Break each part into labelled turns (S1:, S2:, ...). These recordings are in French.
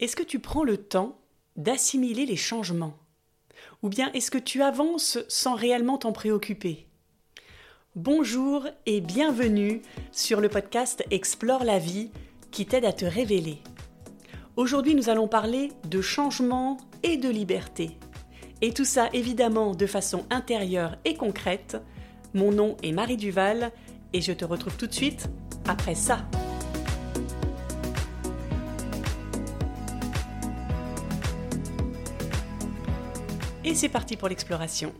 S1: Est-ce que tu prends le temps d'assimiler les changements? Ou bien est-ce que tu avances sans réellement t'en préoccuper? Bonjour et bienvenue sur le podcast Explore la vie qui t'aide à te révéler. Aujourd'hui nous allons parler de changement et de liberté. Et tout ça évidemment de façon intérieure et concrète. Mon nom est Marie Duval et je te retrouve tout de suite après ça. Et c'est parti pour l'exploration.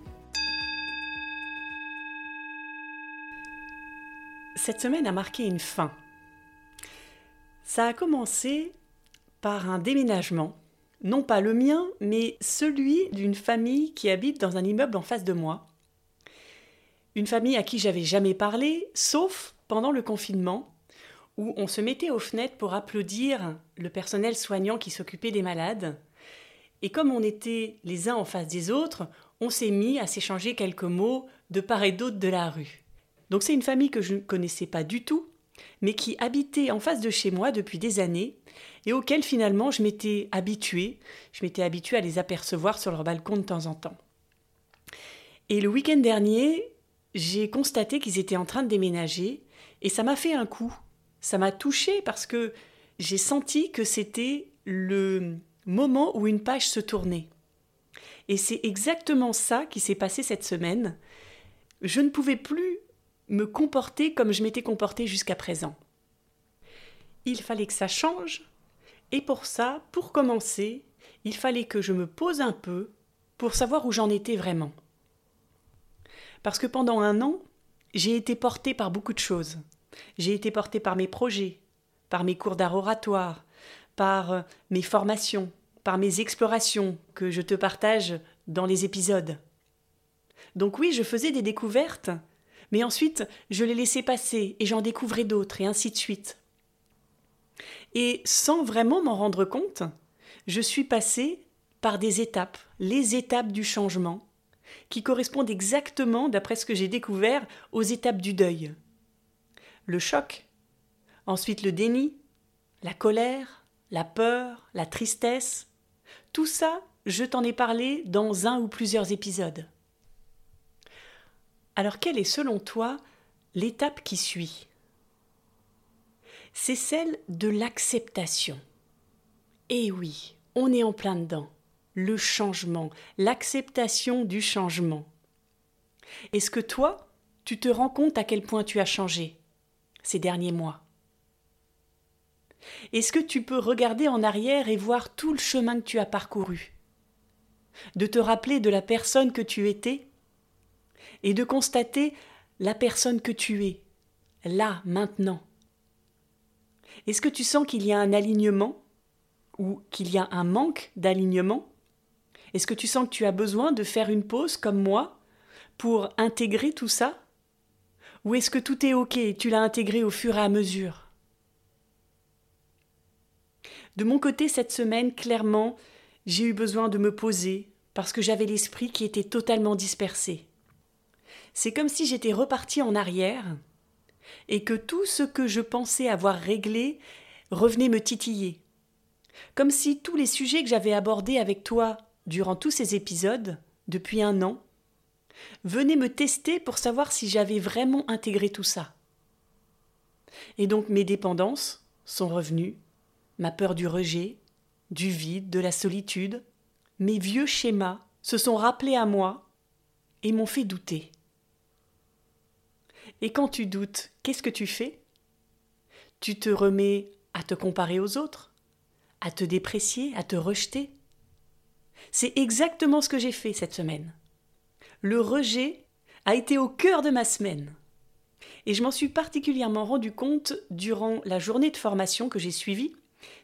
S1: Cette semaine a marqué une fin. Ça a commencé par un déménagement, non pas le mien, mais celui d'une famille qui habite dans un immeuble en face de moi. Une famille à qui j'avais jamais parlé, sauf pendant le confinement, où on se mettait aux fenêtres pour applaudir le personnel soignant qui s'occupait des malades, et comme on était les uns en face des autres, on s'est mis à s'échanger quelques mots de part et d'autre de la rue. Donc c'est une famille que je ne connaissais pas du tout, mais qui habitait en face de chez moi depuis des années, et auquel finalement je m'étais habituée, je m'étais habituée à les apercevoir sur leur balcon de temps en temps. Et le week-end dernier, j'ai constaté qu'ils étaient en train de déménager, et ça m'a fait un coup. Ça m'a touchée parce que j'ai senti que c'était le moment où une page se tournait. Et c'est exactement ça qui s'est passé cette semaine. Je ne pouvais plus me comporter comme je m'étais comporté jusqu'à présent. Il fallait que ça change, et pour ça, pour commencer, il fallait que je me pose un peu pour savoir où j'en étais vraiment. Parce que pendant un an, j'ai été portée par beaucoup de choses. J'ai été portée par mes projets, par mes cours d'art oratoire, par euh, mes formations, par mes explorations que je te partage dans les épisodes. Donc oui, je faisais des découvertes, mais ensuite je les laissais passer et j'en découvrais d'autres et ainsi de suite. Et sans vraiment m'en rendre compte, je suis passée par des étapes, les étapes du changement, qui correspondent exactement, d'après ce que j'ai découvert, aux étapes du deuil. Le choc, ensuite le déni, la colère, la peur, la tristesse, tout ça, je t'en ai parlé dans un ou plusieurs épisodes. Alors quelle est selon toi l'étape qui suit? C'est celle de l'acceptation. Eh oui, on est en plein dedans. Le changement, l'acceptation du changement. Est-ce que toi, tu te rends compte à quel point tu as changé ces derniers mois? Est-ce que tu peux regarder en arrière et voir tout le chemin que tu as parcouru? De te rappeler de la personne que tu étais et de constater la personne que tu es, là, maintenant. Est-ce que tu sens qu'il y a un alignement ou qu'il y a un manque d'alignement? Est-ce que tu sens que tu as besoin de faire une pause comme moi pour intégrer tout ça? Ou est-ce que tout est OK et tu l'as intégré au fur et à mesure? De mon côté, cette semaine, clairement, j'ai eu besoin de me poser parce que j'avais l'esprit qui était totalement dispersé. C'est comme si j'étais reparti en arrière et que tout ce que je pensais avoir réglé revenait me titiller. Comme si tous les sujets que j'avais abordés avec toi durant tous ces épisodes, depuis un an, venaient me tester pour savoir si j'avais vraiment intégré tout ça. Et donc mes dépendances sont revenues, ma peur du rejet, du vide, de la solitude, mes vieux schémas se sont rappelés à moi et m'ont fait douter. Et quand tu doutes, qu'est-ce que tu fais? Tu te remets à te comparer aux autres, à te déprécier, à te rejeter. C'est exactement ce que j'ai fait cette semaine. Le rejet a été au cœur de ma semaine. Et je m'en suis particulièrement rendu compte durant la journée de formation que j'ai suivie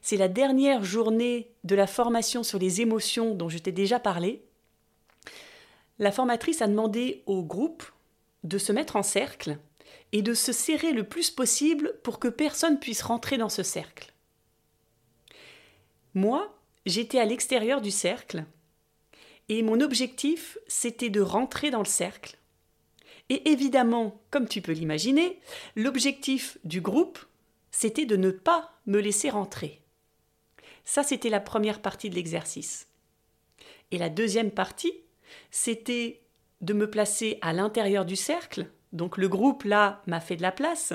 S1: c'est la dernière journée de la formation sur les émotions dont je t'ai déjà parlé. La formatrice a demandé au groupe de se mettre en cercle et de se serrer le plus possible pour que personne puisse rentrer dans ce cercle. Moi, j'étais à l'extérieur du cercle et mon objectif, c'était de rentrer dans le cercle. Et évidemment, comme tu peux l'imaginer, l'objectif du groupe, c'était de ne pas me laisser rentrer. Ça, c'était la première partie de l'exercice. Et la deuxième partie, c'était de me placer à l'intérieur du cercle. Donc le groupe, là, m'a fait de la place.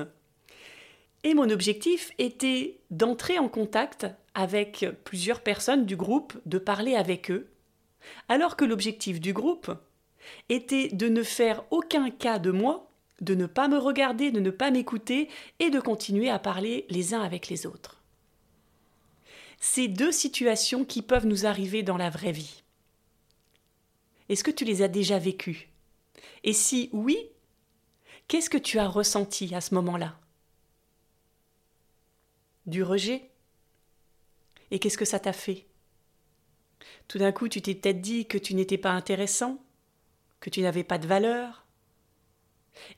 S1: Et mon objectif était d'entrer en contact avec plusieurs personnes du groupe, de parler avec eux, alors que l'objectif du groupe était de ne faire aucun cas de moi, de ne pas me regarder, de ne pas m'écouter et de continuer à parler les uns avec les autres. Ces deux situations qui peuvent nous arriver dans la vraie vie. Est-ce que tu les as déjà vécues? Et si oui, qu'est-ce que tu as ressenti à ce moment-là? Du rejet? Et qu'est-ce que ça t'a fait? Tout d'un coup, tu t'es peut-être dit que tu n'étais pas intéressant, que tu n'avais pas de valeur,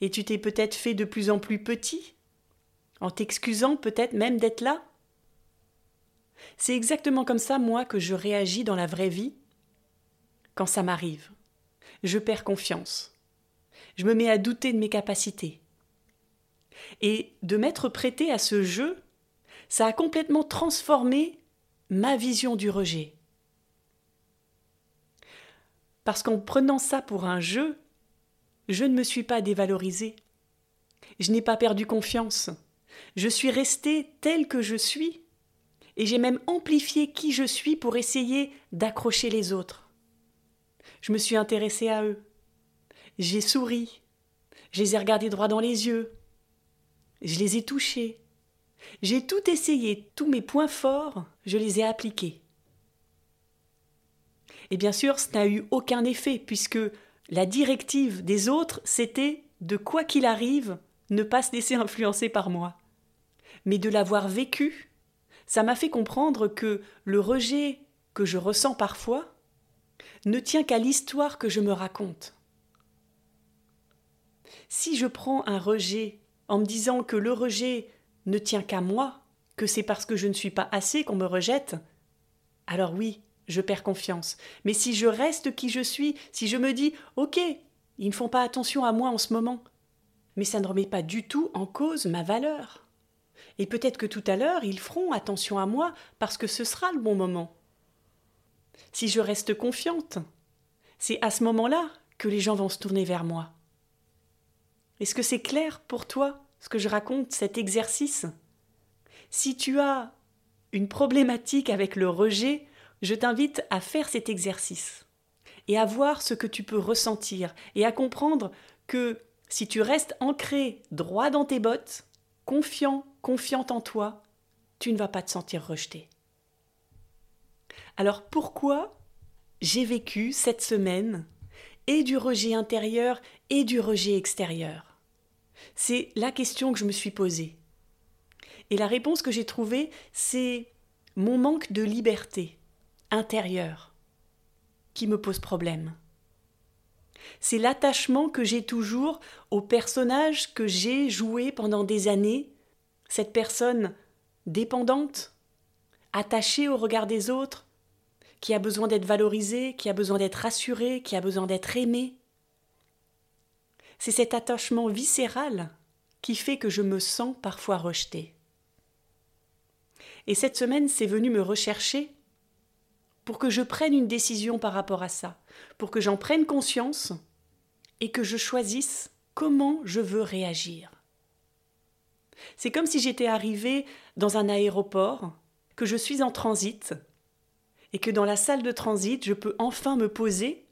S1: et tu t'es peut-être fait de plus en plus petit, en t'excusant peut-être même d'être là. C'est exactement comme ça, moi, que je réagis dans la vraie vie quand ça m'arrive. Je perds confiance. Je me mets à douter de mes capacités. Et de m'être prêté à ce jeu, ça a complètement transformé ma vision du rejet. Parce qu'en prenant ça pour un jeu, je ne me suis pas dévalorisée. Je n'ai pas perdu confiance. Je suis restée telle que je suis. Et j'ai même amplifié qui je suis pour essayer d'accrocher les autres. Je me suis intéressée à eux. J'ai souri. Je les ai regardés droit dans les yeux. Je les ai touchés. J'ai tout essayé, tous mes points forts, je les ai appliqués. Et bien sûr, ce n'a eu aucun effet, puisque la directive des autres, c'était de quoi qu'il arrive, ne pas se laisser influencer par moi. Mais de l'avoir vécu, ça m'a fait comprendre que le rejet que je ressens parfois ne tient qu'à l'histoire que je me raconte. Si je prends un rejet en me disant que le rejet ne tient qu'à moi, que c'est parce que je ne suis pas assez qu'on me rejette, alors oui, je perds confiance. Mais si je reste qui je suis, si je me dis Ok, ils ne font pas attention à moi en ce moment, mais ça ne remet pas du tout en cause ma valeur. Et peut-être que tout à l'heure, ils feront attention à moi parce que ce sera le bon moment. Si je reste confiante, c'est à ce moment-là que les gens vont se tourner vers moi. Est-ce que c'est clair pour toi ce que je raconte, cet exercice? Si tu as une problématique avec le rejet, je t'invite à faire cet exercice et à voir ce que tu peux ressentir et à comprendre que si tu restes ancré droit dans tes bottes, confiant, confiante en toi, tu ne vas pas te sentir rejeté. Alors pourquoi j'ai vécu cette semaine et du rejet intérieur et du rejet extérieur? C'est la question que je me suis posée. Et la réponse que j'ai trouvée, c'est mon manque de liberté intérieur qui me pose problème. C'est l'attachement que j'ai toujours au personnage que j'ai joué pendant des années, cette personne dépendante, attachée au regard des autres, qui a besoin d'être valorisée, qui a besoin d'être rassurée, qui a besoin d'être aimée. C'est cet attachement viscéral qui fait que je me sens parfois rejetée. Et cette semaine, c'est venu me rechercher pour que je prenne une décision par rapport à ça, pour que j'en prenne conscience et que je choisisse comment je veux réagir. C'est comme si j'étais arrivée dans un aéroport, que je suis en transit, et que dans la salle de transit, je peux enfin me poser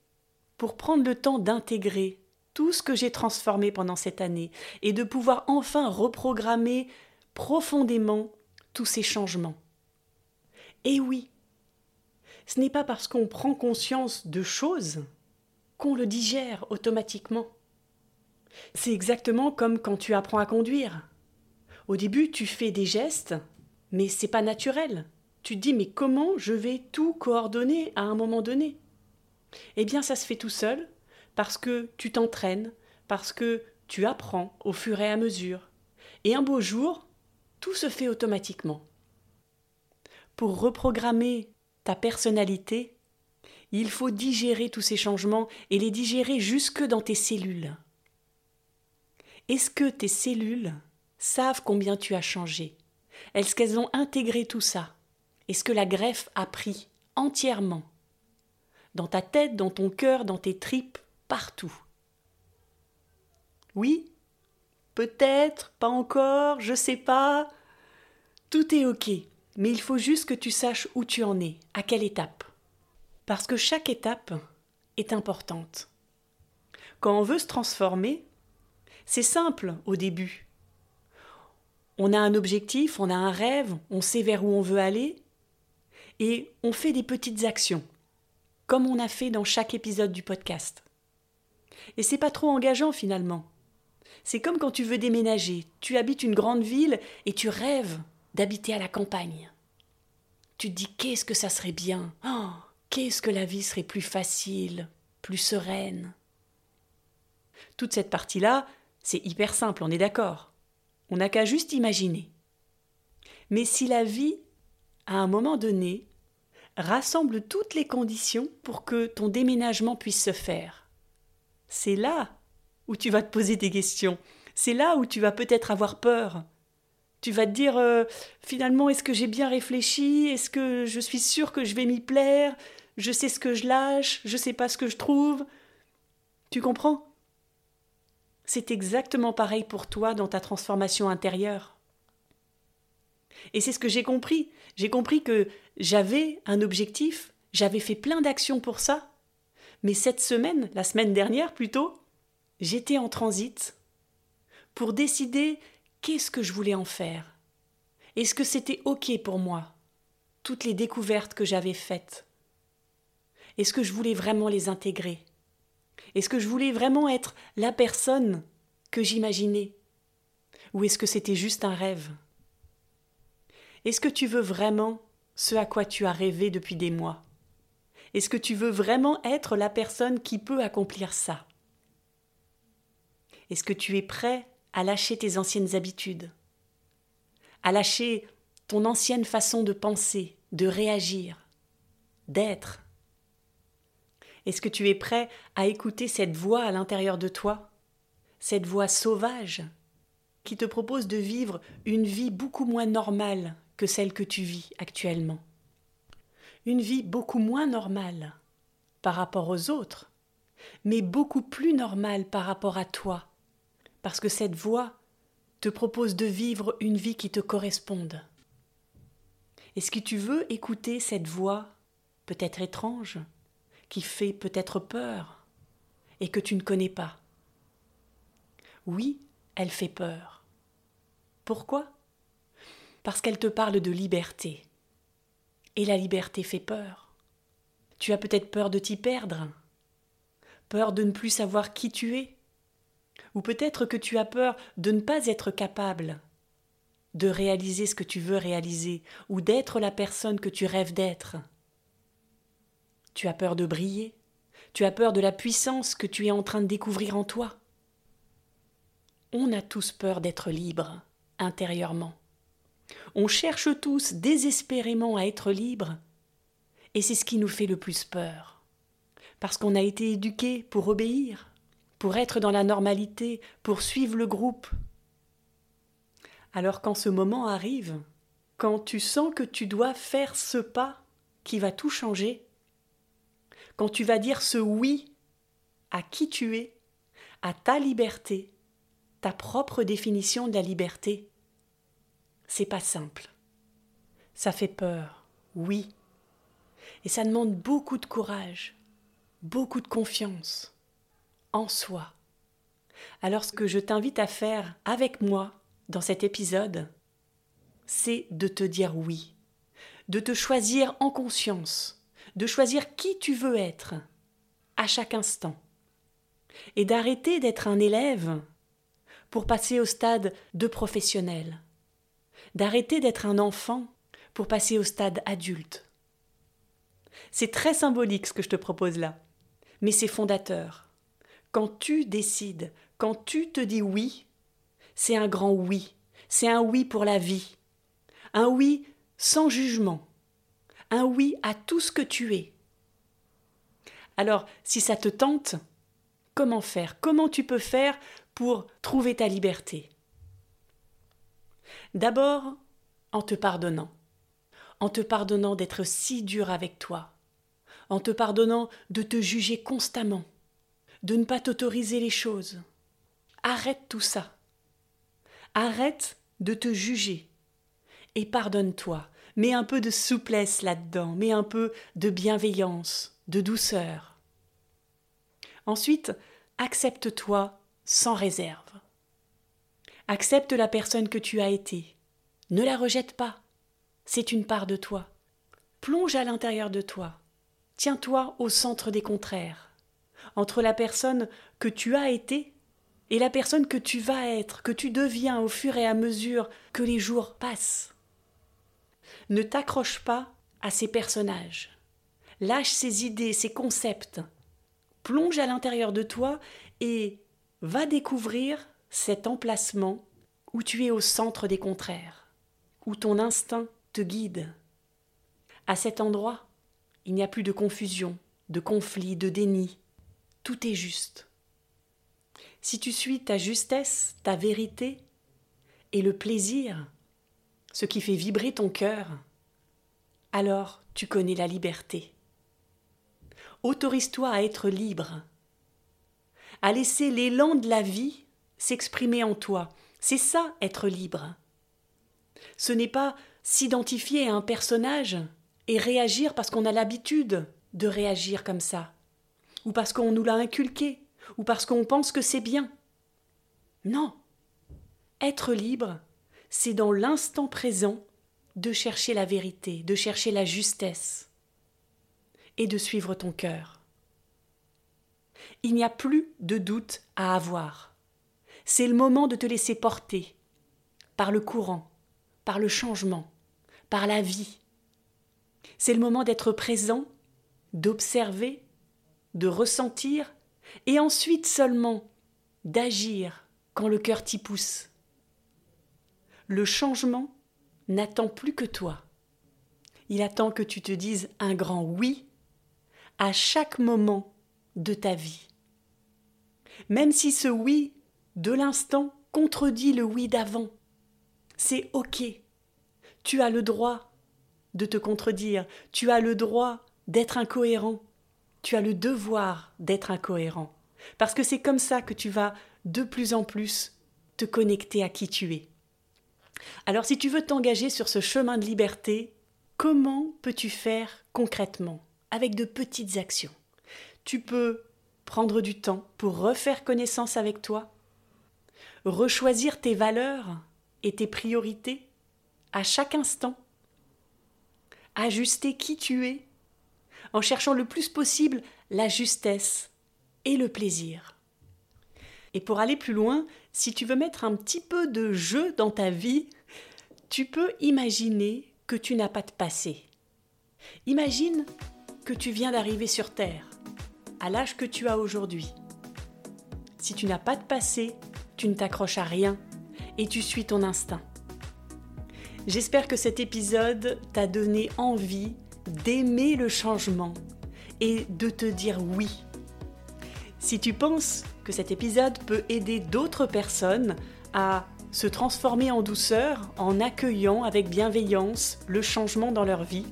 S1: pour prendre le temps d'intégrer tout ce que j'ai transformé pendant cette année et de pouvoir enfin reprogrammer profondément tous ces changements. Et oui, ce n'est pas parce qu'on prend conscience de choses qu'on le digère automatiquement. C'est exactement comme quand tu apprends à conduire. Au début, tu fais des gestes, mais c'est pas naturel. Tu te dis mais comment je vais tout coordonner à un moment donné? Eh bien, ça se fait tout seul parce que tu t'entraînes, parce que tu apprends au fur et à mesure. Et un beau jour, tout se fait automatiquement. Pour reprogrammer ta personnalité, il faut digérer tous ces changements et les digérer jusque dans tes cellules. Est-ce que tes cellules savent combien tu as changé? Est-ce qu'elles ont intégré tout ça? Est-ce que la greffe a pris entièrement? Dans ta tête, dans ton cœur, dans tes tripes, partout. Oui Peut-être, pas encore, je sais pas. Tout est ok, mais il faut juste que tu saches où tu en es, à quelle étape. Parce que chaque étape est importante. Quand on veut se transformer, c'est simple au début. On a un objectif, on a un rêve, on sait vers où on veut aller, et on fait des petites actions, comme on a fait dans chaque épisode du podcast. Et c'est pas trop engageant finalement. C'est comme quand tu veux déménager, tu habites une grande ville et tu rêves d'habiter à la campagne. Tu te dis qu'est-ce que ça serait bien, oh, qu'est-ce que la vie serait plus facile, plus sereine? Toute cette partie-là, c'est hyper simple, on est d'accord. On n'a qu'à juste imaginer. Mais si la vie, à un moment donné, rassemble toutes les conditions pour que ton déménagement puisse se faire, c'est là où tu vas te poser des questions. C'est là où tu vas peut-être avoir peur. Tu vas te dire euh, finalement est-ce que j'ai bien réfléchi? Est-ce que je suis sûr que je vais m'y plaire? Je sais ce que je lâche Je sais pas ce que je trouve Tu comprends? C'est exactement pareil pour toi dans ta transformation intérieure. Et c'est ce que j'ai compris. J'ai compris que j'avais un objectif, j'avais fait plein d'actions pour ça. Mais cette semaine, la semaine dernière plutôt, j'étais en transit pour décider qu'est-ce que je voulais en faire? Est-ce que c'était OK pour moi, toutes les découvertes que j'avais faites? Est-ce que je voulais vraiment les intégrer? Est-ce que je voulais vraiment être la personne que j'imaginais? Ou est-ce que c'était juste un rêve? Est-ce que tu veux vraiment ce à quoi tu as rêvé depuis des mois? Est-ce que tu veux vraiment être la personne qui peut accomplir ça? Est-ce que tu es prêt à lâcher tes anciennes habitudes À lâcher ton ancienne façon de penser, de réagir, d'être Est-ce que tu es prêt à écouter cette voix à l'intérieur de toi Cette voix sauvage qui te propose de vivre une vie beaucoup moins normale que celle que tu vis actuellement? Une vie beaucoup moins normale par rapport aux autres, mais beaucoup plus normale par rapport à toi parce que cette voix te propose de vivre une vie qui te corresponde. Est-ce que tu veux écouter cette voix, peut-être étrange, qui fait peut-être peur, et que tu ne connais pas? Oui, elle fait peur. Pourquoi? Parce qu'elle te parle de liberté. Et la liberté fait peur. Tu as peut-être peur de t'y perdre, peur de ne plus savoir qui tu es, ou peut-être que tu as peur de ne pas être capable de réaliser ce que tu veux réaliser, ou d'être la personne que tu rêves d'être. Tu as peur de briller, tu as peur de la puissance que tu es en train de découvrir en toi. On a tous peur d'être libre, intérieurement. On cherche tous désespérément à être libre, et c'est ce qui nous fait le plus peur, parce qu'on a été éduqués pour obéir, pour être dans la normalité, pour suivre le groupe. Alors quand ce moment arrive, quand tu sens que tu dois faire ce pas qui va tout changer, quand tu vas dire ce oui à qui tu es, à ta liberté, ta propre définition de la liberté, c'est pas simple. Ça fait peur, oui. Et ça demande beaucoup de courage, beaucoup de confiance en soi. Alors ce que je t'invite à faire avec moi dans cet épisode, c'est de te dire oui, de te choisir en conscience, de choisir qui tu veux être à chaque instant, et d'arrêter d'être un élève pour passer au stade de professionnel, d'arrêter d'être un enfant pour passer au stade adulte. C'est très symbolique ce que je te propose là, mais c'est fondateur. Quand tu décides, quand tu te dis oui, c'est un grand oui, c'est un oui pour la vie, un oui sans jugement, un oui à tout ce que tu es. Alors, si ça te tente, comment faire? Comment tu peux faire pour trouver ta liberté? D'abord, en te pardonnant, en te pardonnant d'être si dur avec toi, en te pardonnant de te juger constamment, de ne pas t'autoriser les choses. Arrête tout ça. Arrête de te juger et pardonne-toi. Mets un peu de souplesse là-dedans, mets un peu de bienveillance, de douceur. Ensuite, accepte-toi sans réserve. Accepte la personne que tu as été. Ne la rejette pas. C'est une part de toi. Plonge à l'intérieur de toi. Tiens-toi au centre des contraires. Entre la personne que tu as été et la personne que tu vas être, que tu deviens au fur et à mesure que les jours passent. Ne t'accroche pas à ces personnages. Lâche ces idées, ces concepts. Plonge à l'intérieur de toi et va découvrir cet emplacement où tu es au centre des contraires, où ton instinct te guide. À cet endroit, il n'y a plus de confusion, de conflit, de déni. Tout est juste. Si tu suis ta justesse, ta vérité et le plaisir, ce qui fait vibrer ton cœur, alors tu connais la liberté. Autorise-toi à être libre, à laisser l'élan de la vie s'exprimer en toi. C'est ça être libre. Ce n'est pas s'identifier à un personnage et réagir parce qu'on a l'habitude de réagir comme ça, ou parce qu'on nous l'a inculqué, ou parce qu'on pense que c'est bien. Non. Être libre, c'est dans l'instant présent de chercher la vérité, de chercher la justesse et de suivre ton cœur. Il n'y a plus de doute à avoir. C'est le moment de te laisser porter par le courant, par le changement, par la vie. C'est le moment d'être présent, d'observer, de ressentir, et ensuite seulement d'agir quand le cœur t'y pousse. Le changement n'attend plus que toi. Il attend que tu te dises un grand oui à chaque moment de ta vie. Même si ce oui de l'instant contredit le oui d'avant. C'est OK. Tu as le droit de te contredire, tu as le droit d'être incohérent, tu as le devoir d'être incohérent, parce que c'est comme ça que tu vas de plus en plus te connecter à qui tu es. Alors si tu veux t'engager sur ce chemin de liberté, comment peux-tu faire concrètement avec de petites actions? Tu peux prendre du temps pour refaire connaissance avec toi, rechoisir tes valeurs et tes priorités à chaque instant, ajuster qui tu es, en cherchant le plus possible la justesse et le plaisir. Et pour aller plus loin, si tu veux mettre un petit peu de jeu dans ta vie, tu peux imaginer que tu n'as pas de passé. Imagine que tu viens d'arriver sur Terre, à l'âge que tu as aujourd'hui. Si tu n'as pas de passé, tu ne t'accroches à rien et tu suis ton instinct. J'espère que cet épisode t'a donné envie d'aimer le changement et de te dire oui. Si tu penses que cet épisode peut aider d'autres personnes à se transformer en douceur en accueillant avec bienveillance le changement dans leur vie,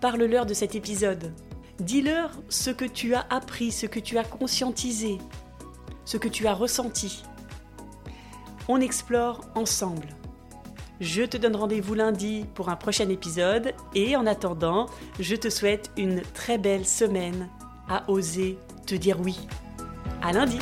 S1: parle-leur de cet épisode. Dis-leur ce que tu as appris, ce que tu as conscientisé, ce que tu as ressenti. On explore ensemble. Je te donne rendez-vous lundi pour un prochain épisode et en attendant, je te souhaite une très belle semaine à oser te dire oui. À lundi!